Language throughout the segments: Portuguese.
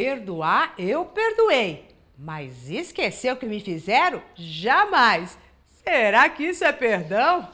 Perdoar, eu perdoei. Mas esquecer o que me fizeram? Jamais! Será que isso é perdão?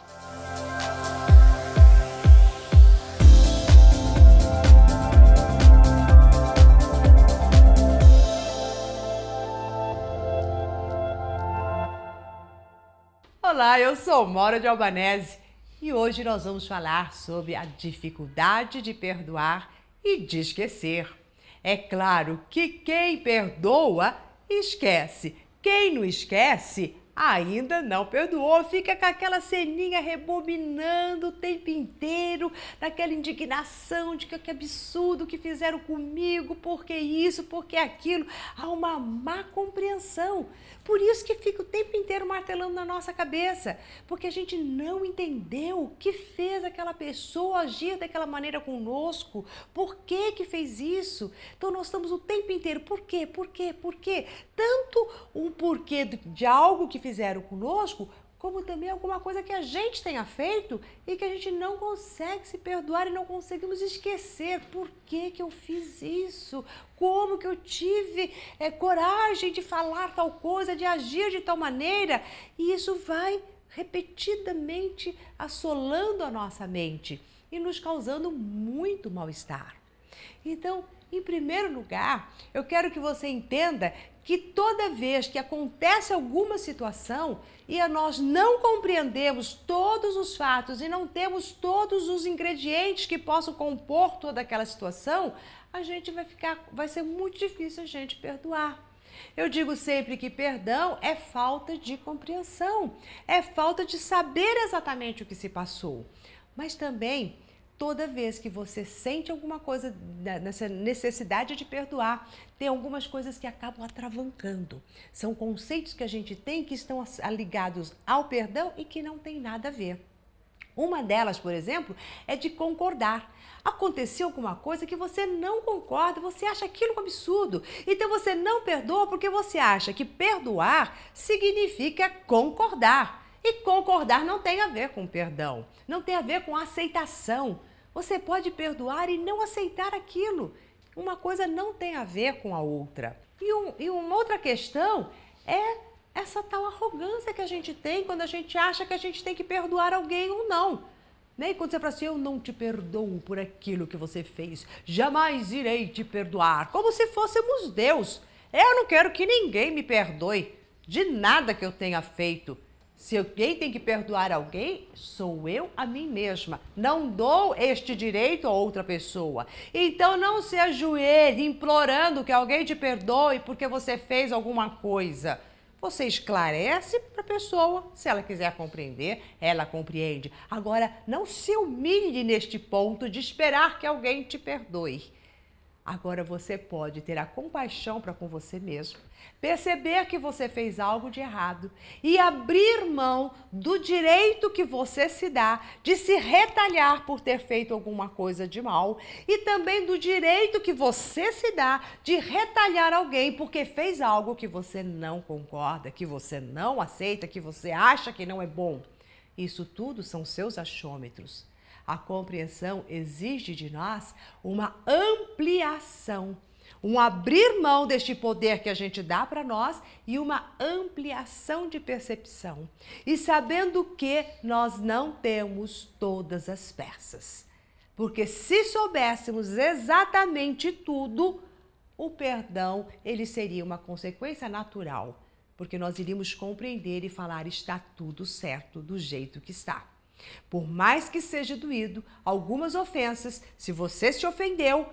Olá, eu sou Mora de Albanese e hoje nós vamos falar sobre a dificuldade de perdoar e de esquecer. É claro que quem perdoa esquece. Quem não esquece ainda não perdoou, fica com aquela ceninha rebobinando o tempo inteiro, naquela indignação de que, que absurdo que fizeram comigo, por que isso, por que aquilo. Há uma má compreensão. Por isso que fica o tempo inteiro martelando na nossa cabeça, porque a gente não entendeu o que fez aquela pessoa agir daquela maneira conosco, por que que fez isso. Então nós estamos o tempo inteiro, por quê, por quê, por quê? Tanto um porquê de algo que fizeram conosco, como também alguma coisa que a gente tenha feito e que a gente não consegue se perdoar e não conseguimos esquecer. Por que, que eu fiz isso? Como que eu tive é, coragem de falar tal coisa, de agir de tal maneira? E isso vai repetidamente assolando a nossa mente e nos causando muito mal-estar. Então, em primeiro lugar, eu quero que você entenda que toda vez que acontece alguma situação e nós não compreendemos todos os fatos e não temos todos os ingredientes que possam compor toda aquela situação, a gente vai ficar, vai ser muito difícil a gente perdoar. Eu digo sempre que perdão é falta de compreensão, é falta de saber exatamente o que se passou. Mas também toda vez que você sente alguma coisa nessa necessidade de perdoar, tem algumas coisas que acabam atravancando. São conceitos que a gente tem que estão ligados ao perdão e que não tem nada a ver. Uma delas, por exemplo, é de concordar. Aconteceu alguma coisa que você não concorda, você acha aquilo um absurdo. Então você não perdoa porque você acha que perdoar significa concordar. E concordar não tem a ver com perdão, não tem a ver com aceitação. Você pode perdoar e não aceitar aquilo. Uma coisa não tem a ver com a outra. E, um, e uma outra questão é essa tal arrogância que a gente tem quando a gente acha que a gente tem que perdoar alguém ou não. E quando você fala assim, eu não te perdoo por aquilo que você fez, jamais irei te perdoar, como se fôssemos Deus. Eu não quero que ninguém me perdoe de nada que eu tenha feito. Se alguém tem que perdoar alguém, sou eu a mim mesma. Não dou este direito a outra pessoa. Então não se ajoelhe implorando que alguém te perdoe porque você fez alguma coisa. Você esclarece para a pessoa, se ela quiser compreender, ela compreende. Agora, não se humilhe neste ponto de esperar que alguém te perdoe. Agora você pode ter a compaixão para com você mesmo, perceber que você fez algo de errado e abrir mão do direito que você se dá de se retalhar por ter feito alguma coisa de mal e também do direito que você se dá de retalhar alguém porque fez algo que você não concorda, que você não aceita, que você acha que não é bom. Isso tudo são seus achômetros. A compreensão exige de nós uma ampliação, um abrir mão deste poder que a gente dá para nós e uma ampliação de percepção. E sabendo que nós não temos todas as peças. Porque se soubéssemos exatamente tudo, o perdão ele seria uma consequência natural, porque nós iríamos compreender e falar está tudo certo do jeito que está. Por mais que seja doído, algumas ofensas, se você se ofendeu,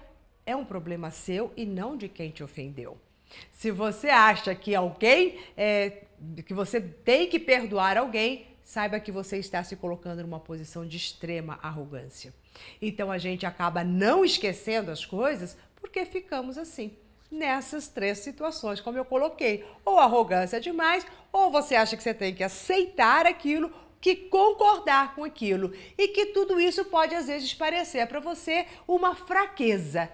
é um problema seu e não de quem te ofendeu. Se você acha que alguém, é, que você tem que perdoar alguém, saiba que você está se colocando numa posição de extrema arrogância. Então a gente acaba não esquecendo as coisas porque ficamos assim nessas três situações, como eu coloquei. Ou arrogância demais, ou você acha que você tem que aceitar aquilo, que concordar com aquilo e que tudo isso pode às vezes parecer para você uma fraqueza.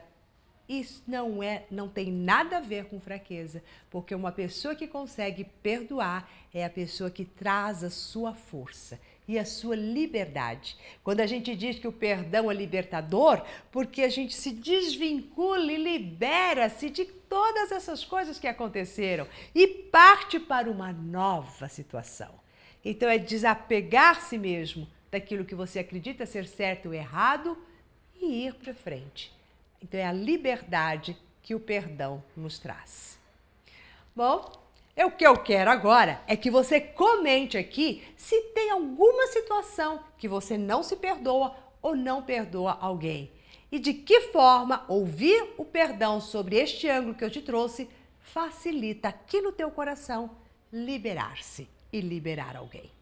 Isso não é, não tem nada a ver com fraqueza, porque uma pessoa que consegue perdoar é a pessoa que traz a sua força. e a sua liberdade. Quando a gente diz que o perdão é libertador, porque a gente se desvincula e libera-se de todas essas coisas que aconteceram e parte para uma nova situação. Então é desapegar-se mesmo daquilo que você acredita ser certo ou errado e ir para frente. Então é a liberdade que o perdão nos traz. Bom, é o que eu quero agora é que você comente aqui se tem alguma situação que você não se perdoa ou não perdoa alguém. E de que forma ouvir o perdão sobre este ângulo que eu te trouxe facilita aqui no teu coração liberar-se e liberar alguém.